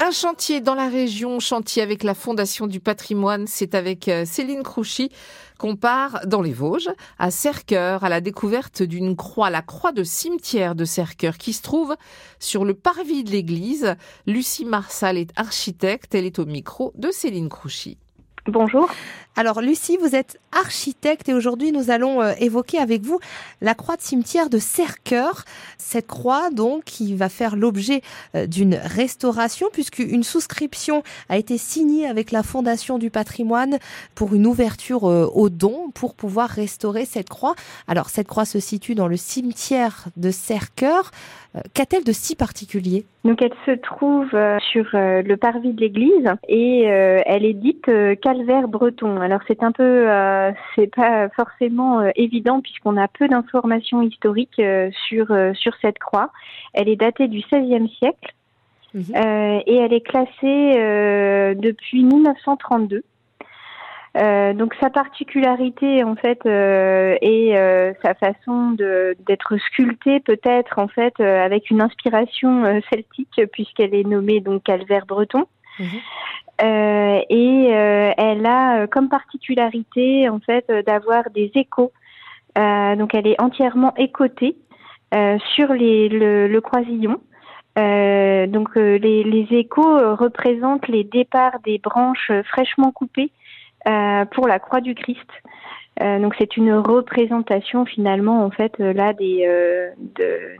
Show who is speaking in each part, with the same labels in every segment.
Speaker 1: Un chantier dans la région, chantier avec la Fondation du patrimoine. C'est avec euh, Céline Crouchy qu'on part dans les Vosges, à Cerqueur, à la découverte d'une croix, la croix de cimetière de Cerqueur, qui se trouve sur le parvis de l'église. Lucie Marsal est architecte. Elle est au micro de Céline Crouchy.
Speaker 2: Bonjour.
Speaker 3: Alors Lucie, vous êtes architecte et aujourd'hui nous allons euh, évoquer avec vous la croix de cimetière de Cerqueur. Cette croix donc qui va faire l'objet euh, d'une restauration puisque une souscription a été signée avec la Fondation du patrimoine pour une ouverture euh, aux dons pour pouvoir restaurer cette croix. Alors cette croix se situe dans le cimetière de Cerqueur. Qu'a-t-elle de si particulier?
Speaker 2: Donc elle se trouve sur le parvis de l'église et elle est dite calvaire breton. Alors c'est un peu, euh, c'est pas forcément euh, évident puisqu'on a peu d'informations historiques euh, sur sur cette croix. Elle est datée du XVIe siècle mhm. et elle est classée depuis 1932. donc sa particularité en fait et sa façon d'être sculptée peut-être en fait avec une inspiration celtique puisqu'elle est nommée donc calvaire breton. Mhm. Euh, et euh, elle a euh, comme particularité en fait d'avoir des échos. donc elle est entièrement écotée sur les, le, croisillon. donc les, les, échos représentent les départs des branches fraîchement coupées pour la croix du Christ. donc c'est une représentation finalement en fait là des,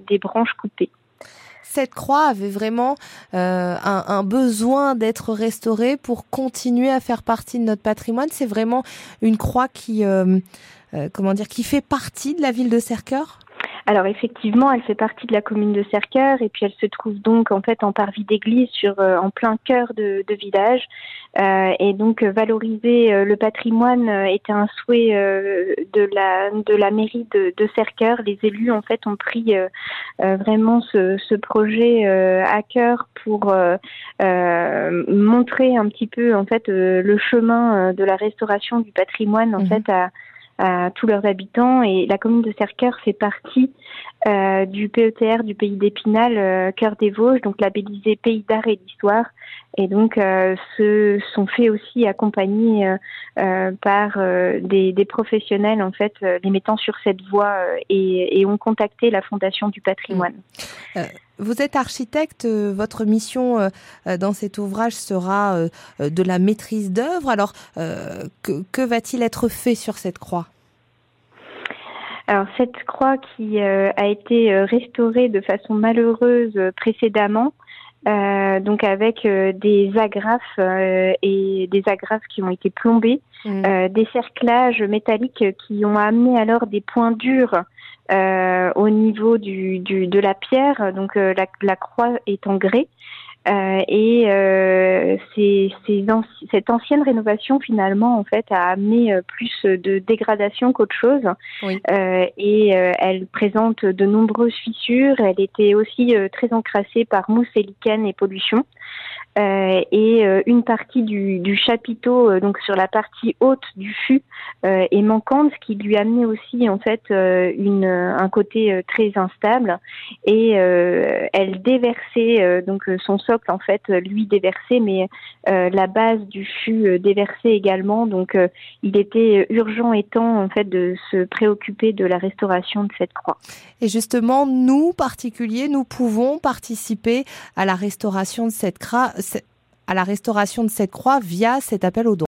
Speaker 2: des branches coupées
Speaker 3: cette croix avait vraiment euh, un, besoin d'être restaurée pour continuer à faire partie de notre patrimoine. C'est vraiment une croix qui, euh, euh, comment dire, qui fait partie de la ville de Cerqueur.
Speaker 2: Alors effectivement, elle fait partie de la commune de Cerqueur et puis elle se trouve donc en fait en parvis d'église sur euh, en plein cœur de, de village euh, et donc valoriser euh, le patrimoine était un souhait de la de la mairie de, de. Les élus en fait ont pris vraiment ce, ce projet à cœur pour montrer un petit peu en fait le chemin de la restauration du patrimoine en mmh fait à à tous leurs habitants. Et la commune de Cerqueur fait partie euh, du PETR du pays d'Épinal, euh, Cœur des Vosges, donc labellisé Pays d'art et d'histoire. Et donc, euh, sont fait aussi accompagner euh, par des, professionnels, en fait, les mettant sur cette voie et, ont contacté la Fondation du patrimoine.
Speaker 3: Vous êtes architecte, votre mission dans cet ouvrage sera de la maîtrise d'œuvre. Alors, que, va-t-il être fait sur cette croix?
Speaker 2: Alors cette croix qui euh, a été euh, restaurée de façon malheureuse euh, donc avec des agrafes et des agrafes qui ont été plombées, mmh. des cerclages métalliques qui ont amené alors des points durs au niveau du, du, de la pierre. Donc la, la croix est en grès. Euh, et euh, cette ancienne rénovation finalement en fait a lichen euh, plus de dégradation qu'autre chose. Euh, et euh, elle présente de nombreuses fissures. Elle était aussi très encrassée par mousse et lichen et pollution. Euh, et euh, une partie du, chapiteau, euh, donc sur la partie haute du fût, est manquante, ce qui lui amenait aussi en fait un côté très instable. Et elle déversait donc son socle en fait lui déversait, mais la base du fût déversait également. Donc il était urgent et temps en fait de se préoccuper de la restauration de cette croix.
Speaker 3: Et justement, nous particuliers, nous pouvons participer à la restauration de cette croix à la restauration de cette croix via cet appel aux dons.